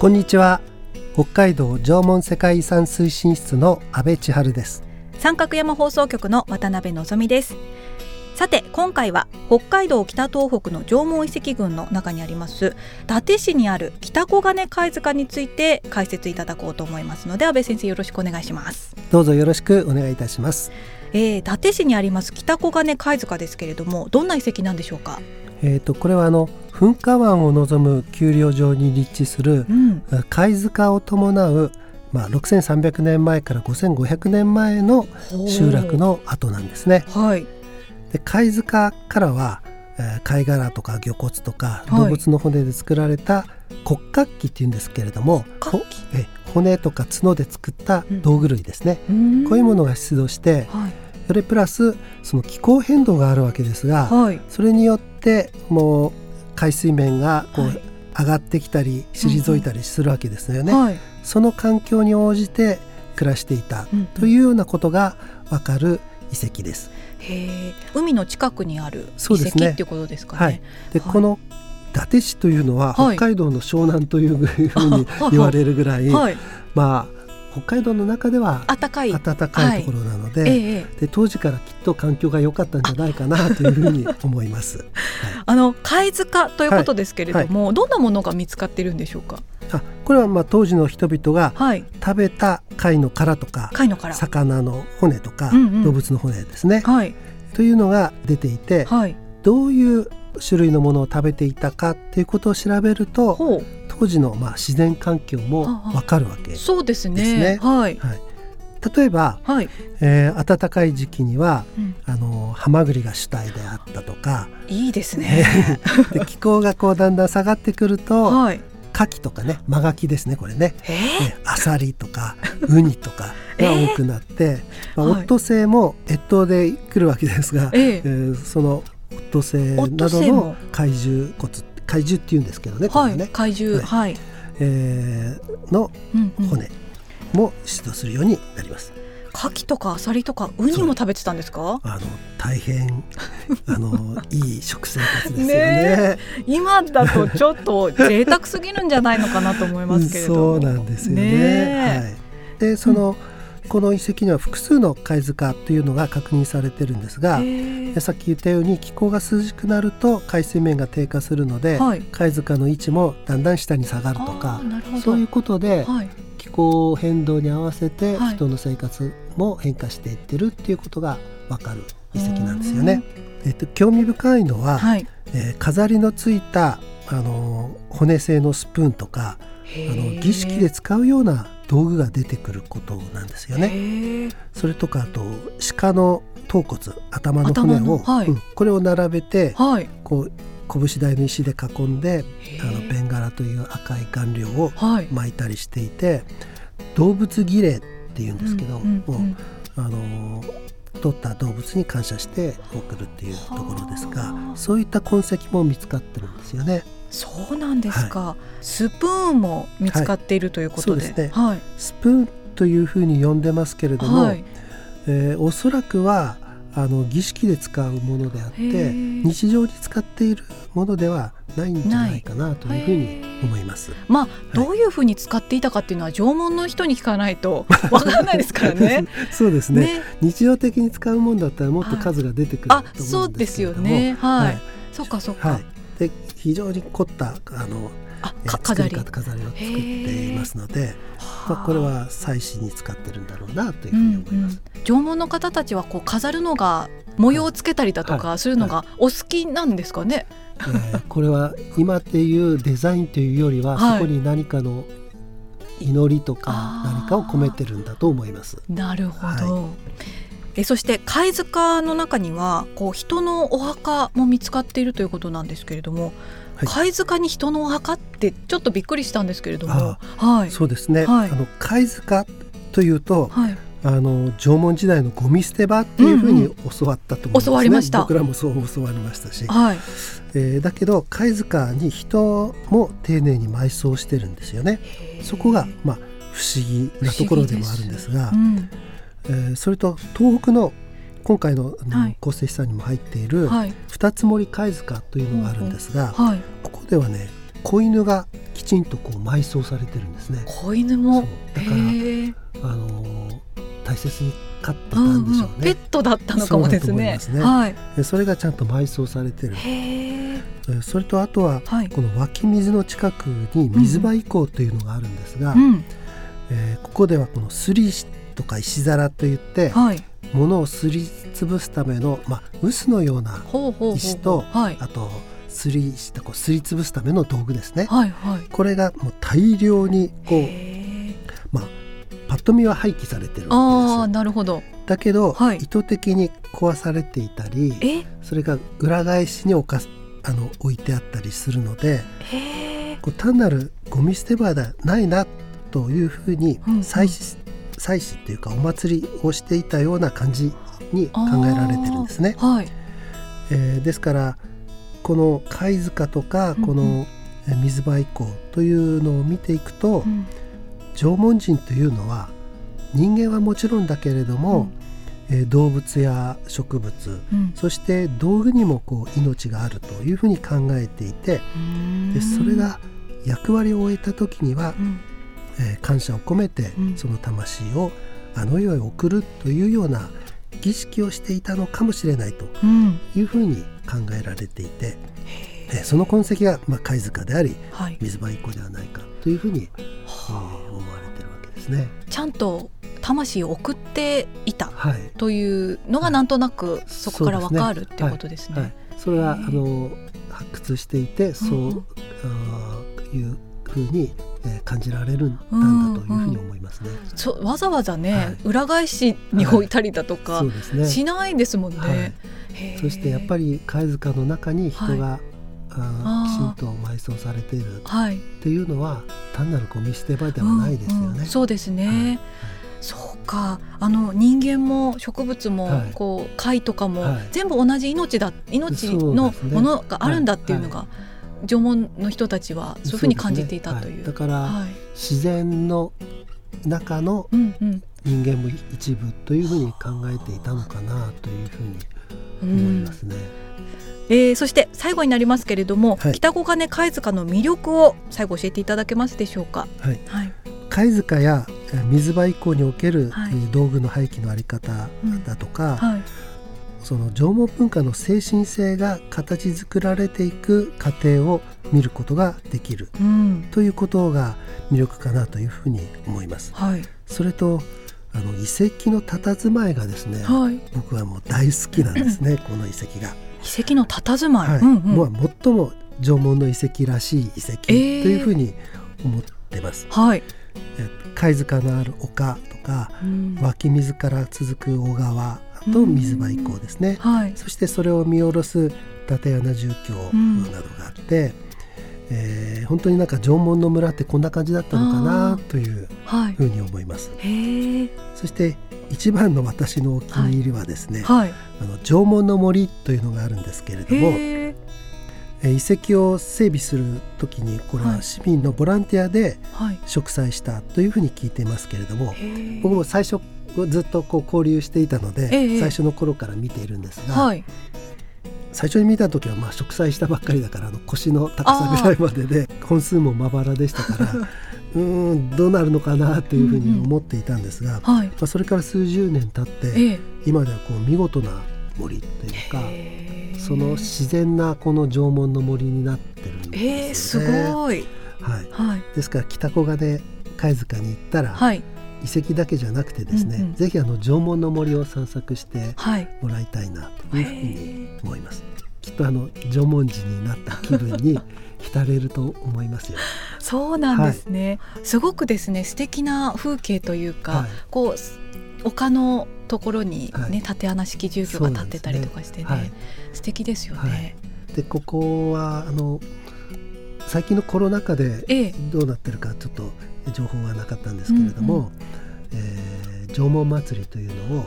こんにちは。北海道縄文世界遺産推進室の阿部千春です。三角山放送局の渡辺のぞみです。さて今回は北海道北東北の縄文遺跡群の中にあります伊達市にある北小金貝塚について解説いただこうと思いますので安倍先生よろしくお願いします。どうぞよろしくお願いいたします。えー、伊達市にあります北小金貝塚ですけれどもどんな遺跡なんでしょうか？えっ、とこれはあの噴火湾を望む丘陵上に立地する、うん、貝塚を伴うまあ、6300年前から5500年前の集落の跡なんですね。はい、で貝塚からは、えー、貝殻とか魚骨とか動物の骨で作られた骨格器っていうんですけれども、え骨とか角で作った道具類ですね、うん、こういうものが出土して、はい、それプラスその気候変動があるわけですが、はい、それによってもう海水面がこう、はい、上がってきたり退いたりするわけですよね。はい、その環境に応じて暮らしていたというようなことがわかる遺跡です。へ海の近くにある遺跡、ね、っていうことですかね。はい、で、この伊達市というのは北海道の湘南というふうに言われるぐらい、まあ北海道の中では暖かい。暖かいところなのではい、で当時からきっと環境が良かったんじゃないかなというふうに思います。はい、あの貝塚ということですけれども、はい、どんなものが見つかっているんでしょうか？あこれはまあ当時の人々が食べた貝の殻とか、貝の殻。魚の骨とか、うんうん、動物の骨ですね、はい、というのが出ていて、はい、どういう種類のものを食べていたかっていうことを調べると当時のまあ自然環境もわかるわけですね。そうですね。はい、はい。例えば、はい。えー、暖かい時期には、うん、あのハマグリが主体であったとかいいですね。で気候がこうだんだん下がってくると、はい、牡蠣とかね真牡蠣ですねこれね、えー、アサリとかウニとかが多くなって、えー、まあ、オットセイも越冬で来るわけですが、えー、えー、そのオットセイなどの怪獣骨怪獣っていうんですけどね、はい、ね怪獣、はい、えー、の骨も出土するようになります。牡蠣とかアサリとかウニも食べてたんですか？あの大変 あのいい食生活ですよね。今だとちょっと贅沢すぎるんじゃないのかなと思いますけれどそうなんですよね、ね、はい、でその、うんこの遺跡には複数の貝塚というのが確認されてるんですがさっき言ったように気候が涼しくなると海水面が低下するので、はい、貝塚の位置もだんだん下に下がるとかそういうことで、はい、気候変動に合わせて人の生活も変化していってるっていうことが分かる遺跡なんですよね。えっと、興味深いのは、はい、えー、飾りのついたあの骨製のスプーンとかあの儀式で使うような道具が出てくることなんですよね。それとかあと鹿の頭骨頭の骨を、はい。うん、これを並べて、はい、こう拳台の石で囲んであのベンガラという赤い顔料を巻いたりしていて、はい、動物儀礼っていうんですけど、うんうんうん、あの取った動物に感謝して送るっていうところですがそういった痕跡も見つかってるんですよね。そうなんですか、はい、スプーンも見つかっているということで、はい、ね。はい、スプーンというふうに呼んでますけれども、はい、えー、おそらくはあの儀式で使うものであって日常に使っているものではないんじゃないかなというふうに思います。まあ、どういうふうに使っていたかっていうのは縄文の人に聞かないと わからないですからね。そうですね、ね、日常的に使うもんだったらもっと数が出てくると思うんですけれども、はい、そうですよね。はい。はい、そっかそっか。はい、で非常に凝ったあのあ飾り。飾りを作っていますので、まあ、これは祭祀に使ってるんだろうなというふうに思います。うんうん、縄文の方たちはこう飾るのが模様をつけたりだとかするのがお好きなんですかね？えー、これは今っていうデザインというよりは、はい、そこに何かの祈りとか何かを込めてるんだと思います。なるほど、はい、えそして貝塚の中にはこう人のお墓も見つかっているということなんですけれども、はい、貝塚に人のお墓ってちょっとびっくりしたんですけれども、はい、そうですね、はい、あの貝塚というと、はい、あの縄文時代のゴミ捨て場っていうふうに教わったと思うんですね、うんうん、教わりました。僕らもそう教わりましたし、はい。えー、だけど貝塚に人も丁寧に埋葬してるんですよね。そこが、まあ、不思議なところでもあるんですが、うん、えー、それと東北の今回の構成資産にも入っている二つ森貝塚というのがあるんですが、はい、ここではね子犬がきちんとこう埋葬されてるんですね。子犬も？だからあの大切に飼ってたんでしょうね、うんうん、ペットだったのかもですね。そね。はい、それがちゃんと埋葬されてる。それとあとは、はい、この湧き水の近くに水場遺構というのがあるんですが、うん、えー、ここではこのすり石とか石皿といって、はい、物をすりつぶすための、まあ、臼のような石とあとすりしたこうすりつぶすための道具ですね、はいはい、これがもう大量にこうまあパッと見は廃棄されてるあなるほど。だけど、はい、意図的に壊されていたりそれが裏返しに置かあの置いてあったりするのでこう単なるゴミ捨て場ではないなというふうに祭祀、うん。うん、祭祀っていうかお祭りをしていたような感じに考えられてるんですね。はい。えー、ですからこの貝塚とかこの水場以降というのを見ていくと、うん、縄文人というのは人間はもちろんだけれども、うん、えー、動物や植物、うん、そして道具にもこう命があるというふうに考えていてでそれが役割を終えた時には、うん、えー、感謝を込めてその魂をあの世へ送るというような儀式をしていたのかもしれないというふうに考えられていて、えー、その痕跡が、まあ、貝塚であり、はい、水場一個ではないかというふうに、えー、思われてるわけですね。ちゃんと魂を送っていたというのがなんとなくそこからわかるっていうことですね。それはあの発掘していてそう、うん、いうふうに感じられるんだというふうに思いますね。うんうん、わざわざね、はい、裏返しに置いたりだとか、しないですもんね。はい、そしてやっぱり貝塚の中に人が、はい、あきちんと埋葬されている。っていうのは、単なるゴミ捨て場ではないですよね。うんうん、そうですね、そうか。あの人間も植物も、こう貝とかも、全部同じ命だ命のものがあるんだっていうのが、縄文の人たちはそういうふうに感じていたという。うね。はい、だから、自然の中の人間も一部というふうに考えていたのかなというふうに思いますね。えー、そして最後になりますけれども、はい、北小金貝塚の魅力を最後教えていただけますでしょうか？はい、はい、貝塚や水場以降における、はい、道具の廃棄のあり方だとか、うん。はい、その縄文文化の精神性が形作られていく過程を見ることができる、うん、ということが魅力かなというふうに思います。はい、それとあの遺跡の佇まいがですね、はい、僕はもう大好きなんですね この遺跡が。遺跡の佇まい、はい。うんうん、もう最も縄文の遺跡らしい遺跡というふうに思ってます。えー、はい、貝塚のある丘とか、うん、湧き水から続く小川と水場以降ですね、はい、そしてそれを見下ろす伊達穴住居などがあって、うん、えー、本当になんか縄文の村ってこんな感じだったのかなというふうに思います。はい、そして一番の私のお気に入りはですね、はい、あの縄文の森というのがあるんですけれども遺跡を整備する時にこれは市民のボランティアで植栽したというふうに聞いていますけれども、僕も最初ずっとこう交流していたので、最初の頃から見ているんですが、はい、最初に見た時はまあ植栽したばっかりだからあの腰の高さぐらいまでで本数もまばらでしたから うんどうなるのかなというふうに思っていたんですが、まあ、それから数十年経って、ええ、今ではこう見事な森というかその自然なこの縄文の森になってるんですよね。えー、すごい、はい、はい、ですから北小金貝塚に行ったら、はい、遺跡だけじゃなくてですね、うんうん、ぜひあの縄文の森を散策してもらいたいなというふうに思います。きっとあの縄文人になった気分に 浸れると思いますよ。そうなんですね、はい、すごくですね素敵な風景というか、はい、こう丘のところにね、はい、縦穴式住居が建ってたりとかしてね、ね。はい、素敵ですよね。でここはあの最近のコロナ禍でどうなってるかちょっと情報はなかったんですけれども、ええー、縄文祭りというのを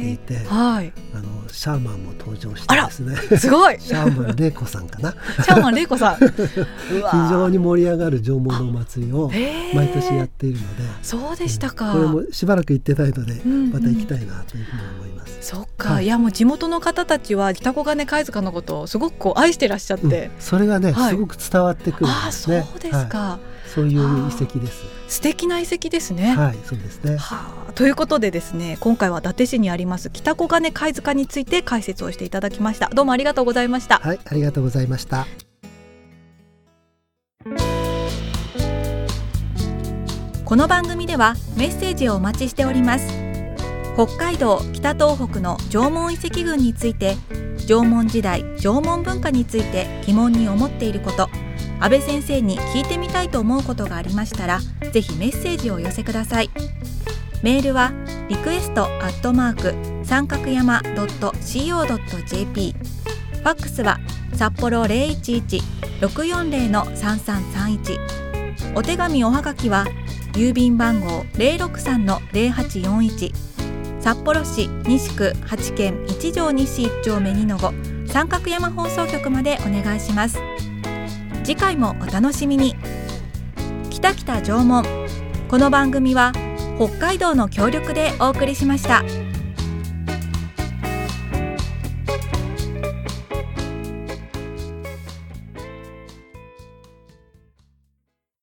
ていて、はい、あのシャーマンも登場してですね。すごい。シャーマン玲子さんかな。シャーマン玲子さん。非常に盛り上がる縄文のお祭りを毎年やっているのでそうでしたか、これもしばらく行ってないので、また行きたいなというふうに思います、そっか、はい、いやもう地元の方たちは北小金貝塚のことをすごくこう愛してらっしゃって、うん、それがね、はい、すごく伝わってくるんですね。そうですか、はい、そういう遺跡です。素敵な遺跡ですね。はいそうですね。はあ、ということでですね今回は伊達市にあります北小金貝塚について解説をしていただきました。どうもありがとうございました。はいありがとうございました。この番組ではメッセージをお待ちしております。北海道北東北の縄文遺跡群について縄文時代縄文文化について疑問に思っていること安倍先生に聞いてみたいと思うことがありましたらぜひメッセージをお寄せください。メールはリクエストアットマーク三角山 .co.jp ファックスは札幌011-640-3331お手紙おはがきは郵便番号063-0841札幌市西区八軒一条西一丁目二の五。三角山放送局までお願いします。次回もお楽しみに北北縄文この番組は北海道の協力でお送りしました。